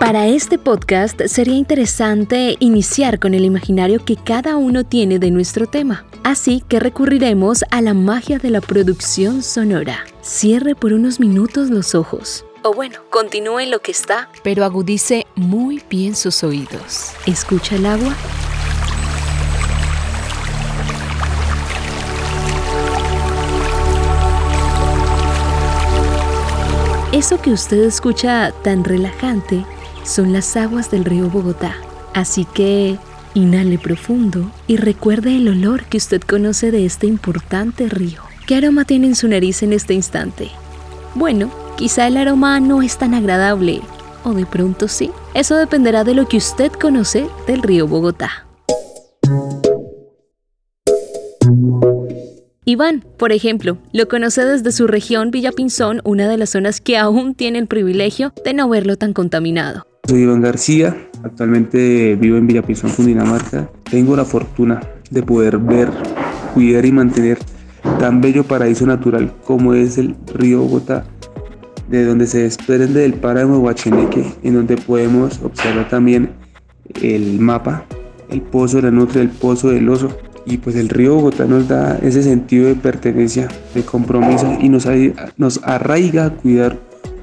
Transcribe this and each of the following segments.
Para este podcast sería interesante iniciar con el imaginario que cada uno tiene de nuestro tema. Así que recurriremos a la magia de la producción sonora. Cierre por unos minutos los ojos. O bueno, continúe lo que está, pero agudice muy bien sus oídos. ¿Escucha el agua? Eso que usted escucha tan relajante son las aguas del río Bogotá. Así que inhale profundo y recuerde el olor que usted conoce de este importante río. ¿Qué aroma tiene en su nariz en este instante? Bueno, quizá el aroma no es tan agradable, o de pronto sí. Eso dependerá de lo que usted conoce del río Bogotá. Iván, por ejemplo, lo conoce desde su región Villapinzón, una de las zonas que aún tiene el privilegio de no verlo tan contaminado. Soy Iván García, actualmente vivo en Villapinzón, Cundinamarca. Tengo la fortuna de poder ver, cuidar y mantener tan bello paraíso natural como es el río Bogotá, de donde se desprende del páramo de Huacheneque, en donde podemos observar también el mapa, el pozo de la nutria, el pozo del oso. Y pues el río Bogotá nos da ese sentido de pertenencia, de compromiso y nos, nos arraiga a cuidar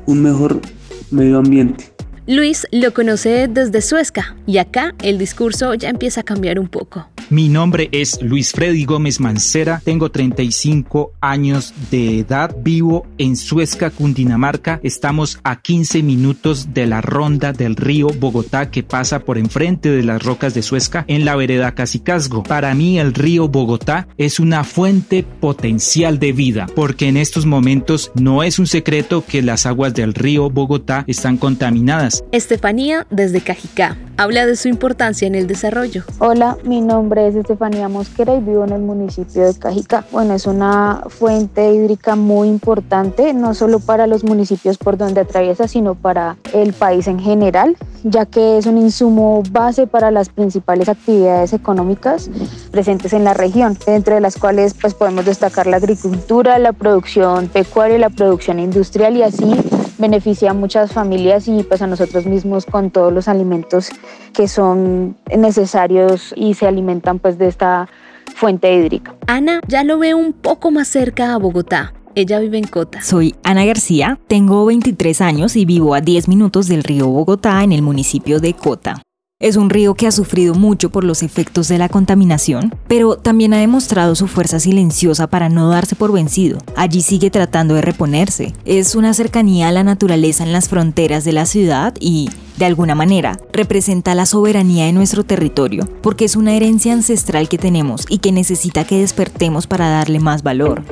un mejor medio ambiente. Luis lo conoce desde Suezca y acá el discurso ya empieza a cambiar un poco. Mi nombre es Luis Freddy Gómez Mancera, tengo 35 años de edad, vivo en Suezca, Cundinamarca. Estamos a 15 minutos de la ronda del río Bogotá que pasa por enfrente de las rocas de Suezca en la vereda Casicasgo. Para mí el río Bogotá es una fuente potencial de vida porque en estos momentos no es un secreto que las aguas del río Bogotá están contaminadas. Estefanía desde Cajicá habla de su importancia en el desarrollo. Hola, mi nombre es Estefanía Mosquera y vivo en el municipio de Cajicá. Bueno, es una fuente hídrica muy importante, no solo para los municipios por donde atraviesa, sino para el país en general, ya que es un insumo base para las principales actividades económicas presentes en la región, entre las cuales pues, podemos destacar la agricultura, la producción pecuaria, la producción industrial y así beneficia a muchas familias y pues a nosotros mismos con todos los alimentos que son necesarios y se alimentan pues de esta fuente hídrica. Ana ya lo ve un poco más cerca a Bogotá. Ella vive en Cota. Soy Ana García, tengo 23 años y vivo a 10 minutos del río Bogotá en el municipio de Cota. Es un río que ha sufrido mucho por los efectos de la contaminación, pero también ha demostrado su fuerza silenciosa para no darse por vencido. Allí sigue tratando de reponerse. Es una cercanía a la naturaleza en las fronteras de la ciudad y, de alguna manera, representa la soberanía de nuestro territorio, porque es una herencia ancestral que tenemos y que necesita que despertemos para darle más valor.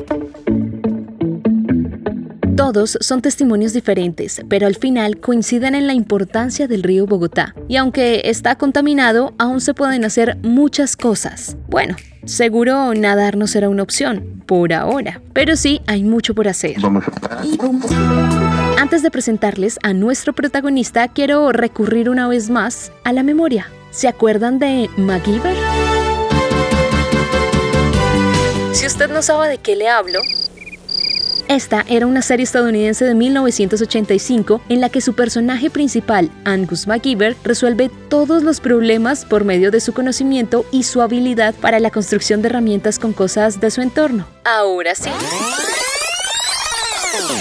Todos son testimonios diferentes, pero al final coinciden en la importancia del río Bogotá. Y aunque está contaminado, aún se pueden hacer muchas cosas. Bueno, seguro nadar no será una opción, por ahora, pero sí hay mucho por hacer. Antes de presentarles a nuestro protagonista, quiero recurrir una vez más a la memoria. ¿Se acuerdan de MacGyver? Si usted no sabe de qué le hablo, esta era una serie estadounidense de 1985 en la que su personaje principal, Angus MacGyver, resuelve todos los problemas por medio de su conocimiento y su habilidad para la construcción de herramientas con cosas de su entorno. Ahora sí.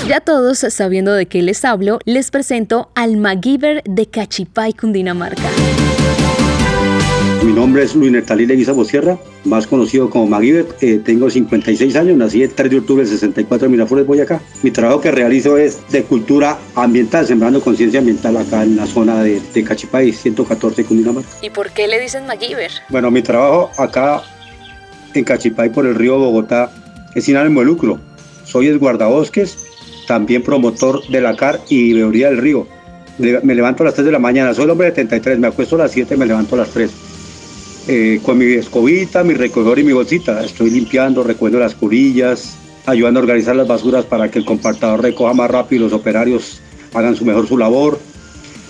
Ya todos sabiendo de qué les hablo, les presento al MacGyver de Cachipay, Cundinamarca. Mi nombre es Luis Netalí Leguiza Sierra, más conocido como MacGyver. Eh, tengo 56 años, nací el 3 de octubre del 64 en Miraflores, Boyacá. Mi trabajo que realizo es de cultura ambiental, sembrando conciencia ambiental acá en la zona de, de Cachipay, 114 Cundinamarca. ¿Y por qué le dicen MacGyver? Bueno, mi trabajo acá en Cachipay por el río Bogotá es sin ánimo de lucro. Soy el guardabosques, también promotor de la CAR y veeduría del río. Me levanto a las 3 de la mañana, soy el hombre de 73, me acuesto a las 7, me levanto a las 3 eh, con mi escobita, mi recogedor y mi bolsita. Estoy limpiando, recuerdo las curillas, ayudando a organizar las basuras para que el compactador recoja más rápido y los operarios hagan su mejor su labor.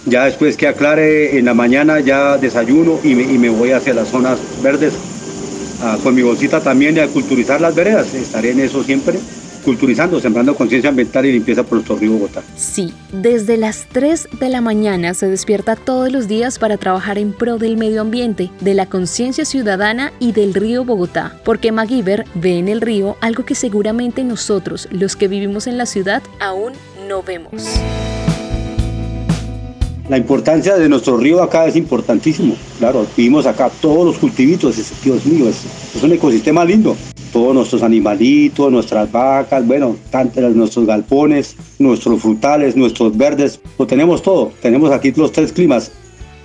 Ya después que aclare en la mañana ya desayuno y me, y me voy hacia las zonas verdes con mi bolsita también y a culturizar las veredas. Estaré en eso siempre culturizando, sembrando conciencia ambiental y limpieza por nuestro río Bogotá. Sí, desde las 3 de la mañana se despierta todos los días para trabajar en pro del medio ambiente, de la conciencia ciudadana y del río Bogotá, porque MacGyver ve en el río algo que seguramente nosotros, los que vivimos en la ciudad, aún no vemos. La importancia de nuestro río acá es importantísimo. Claro, vivimos acá todos los cultivitos, Dios mío, es, es un ecosistema lindo todos nuestros animalitos, nuestras vacas, bueno, tantos nuestros galpones, nuestros frutales, nuestros verdes, lo tenemos todo. Tenemos aquí los tres climas,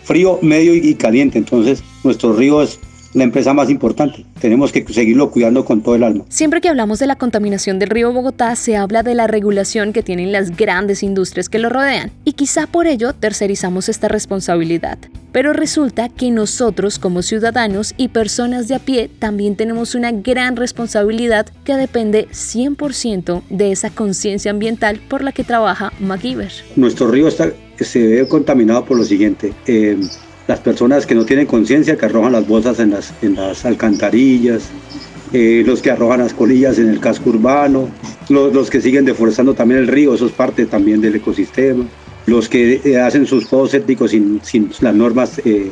frío, medio y caliente. Entonces, nuestro río es la empresa más importante. Tenemos que seguirlo cuidando con todo el alma. Siempre que hablamos de la contaminación del río Bogotá, se habla de la regulación que tienen las grandes industrias que lo rodean, y quizá por ello tercerizamos esta responsabilidad. Pero resulta que nosotros como ciudadanos y personas de a pie también tenemos una gran responsabilidad que depende 100% de esa conciencia ambiental por la que trabaja MacGyver. Nuestro río está, se ve contaminado por lo siguiente. Eh, las personas que no tienen conciencia, que arrojan las bolsas en las, en las alcantarillas, eh, los que arrojan las colillas en el casco urbano, los, que siguen deforestando también el río, eso es parte también del ecosistema, los que eh, hacen sus pozos sépticos sin, sin las normas eh,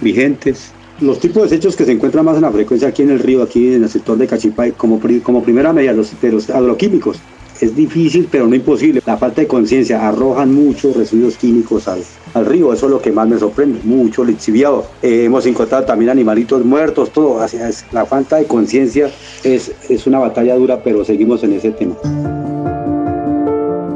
vigentes. Los tipos de desechos que se encuentran más en la frecuencia aquí en el río, aquí en el sector de Cachipay, como, como primera medida, los, los agroquímicos, es difícil, pero no imposible. La falta de conciencia arrojan muchos residuos químicos al, al, río. Eso es lo que más me sorprende. Mucho lixiviado. Eh, hemos encontrado también animalitos muertos, todo. la falta de conciencia es, es una batalla dura, pero seguimos en ese tema.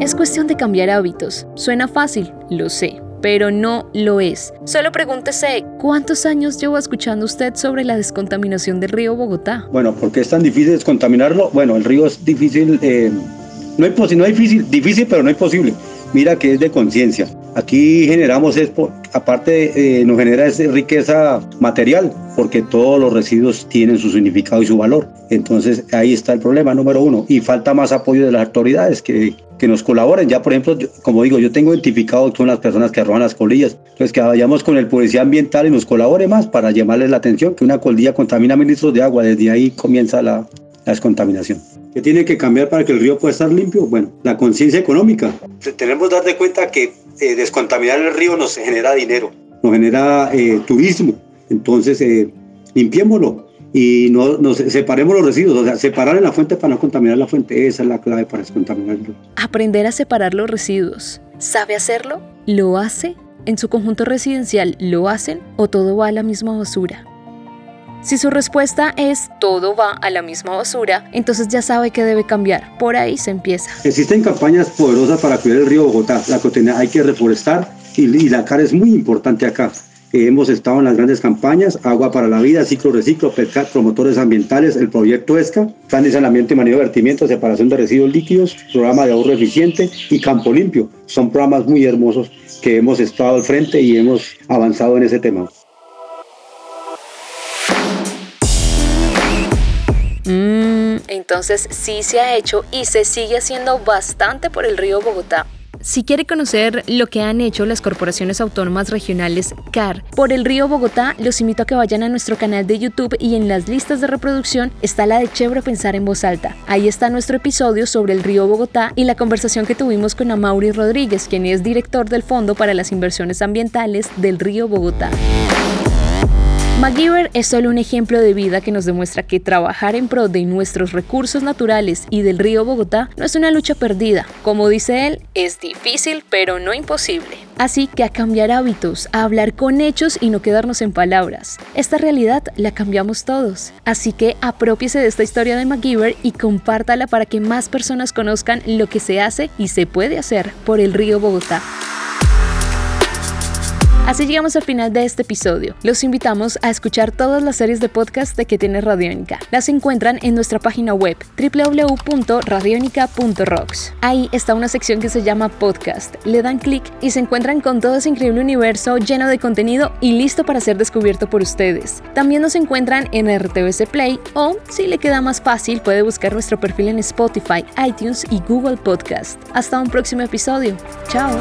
Es cuestión de cambiar hábitos. Suena fácil, lo sé, pero no lo es. Solo pregúntese, ¿cuántos años llevo escuchando usted sobre la descontaminación del río Bogotá? Bueno, ¿por qué es tan difícil descontaminarlo? Bueno, el río es difícil eh, no es, no es difícil, difícil, pero no es posible. Mira que es de conciencia. Aquí generamos, es aparte eh, nos genera esa riqueza material, porque todos los residuos tienen su significado y su valor. Entonces ahí está el problema número uno. Y falta más apoyo de las autoridades que, que nos colaboren. Ya, por ejemplo, como digo, yo tengo identificado con las personas que arrojan las colillas. Entonces, que vayamos con el policía ambiental y nos colabore más para llamarles la atención que una colilla contamina mil litros de agua. Desde ahí comienza la, la descontaminación. ¿Qué tiene que cambiar para que el río pueda estar limpio? Bueno, la conciencia económica. Tenemos que dar de cuenta que eh, descontaminar el río nos genera dinero, nos genera eh, turismo. Entonces, eh, limpiémoslo y no, nos separemos los residuos, o sea, separar en la fuente para no contaminar la fuente. Esa es la clave para descontaminar el río. Aprender a separar los residuos. ¿Sabe hacerlo? ¿Lo hace? ¿En su conjunto residencial lo hacen o todo va a la misma basura? Si su respuesta es todo va a la misma basura, entonces ya sabe que debe cambiar. Por ahí se empieza. Existen campañas poderosas para cuidar el río Bogotá. La cotidiana hay que reforestar y, la cara es muy importante acá. Eh, hemos estado en las grandes campañas, Agua para la Vida, Ciclo Reciclo, PETCAT, Promotores Ambientales, el Proyecto ESCA, Plan de Saneamiento y Manejo de Vertimiento, Separación de Residuos Líquidos, Programa de Ahorro Eficiente y Campo Limpio. Son programas muy hermosos que hemos estado al frente y hemos avanzado en ese tema. Entonces sí se ha hecho y se sigue haciendo bastante por el río Bogotá. Si quiere conocer lo que han hecho las corporaciones autónomas regionales CAR por el río Bogotá, los invito a que vayan a nuestro canal de YouTube y en las listas de reproducción está la de Chévere Pensar en Voz Alta. Ahí está nuestro episodio sobre el río Bogotá y la conversación que tuvimos con Amaury Rodríguez, quien es director del Fondo para las Inversiones Ambientales del río Bogotá. MacGyver es solo un ejemplo de vida que nos demuestra que trabajar en pro de nuestros recursos naturales y del río Bogotá no es una lucha perdida. Como dice él, es difícil pero no imposible. Así que a cambiar hábitos, a hablar con hechos y no quedarnos en palabras. Esta realidad la cambiamos todos. Así que apropiese de esta historia de MacGyver y compártala para que más personas conozcan lo que se hace y se puede hacer por el río Bogotá. Así llegamos al final de este episodio. Los invitamos a escuchar todas las series de podcast de que tiene Radiónica. Las encuentran en nuestra página web www.radionica.rocks. Ahí está una sección que se llama podcast. Le dan clic y se encuentran con todo ese increíble universo lleno de contenido y listo para ser descubierto por ustedes. También nos encuentran en RTVC Play o, si le queda más fácil, puede buscar nuestro perfil en Spotify, iTunes y Google Podcast. Hasta un próximo episodio. Chao.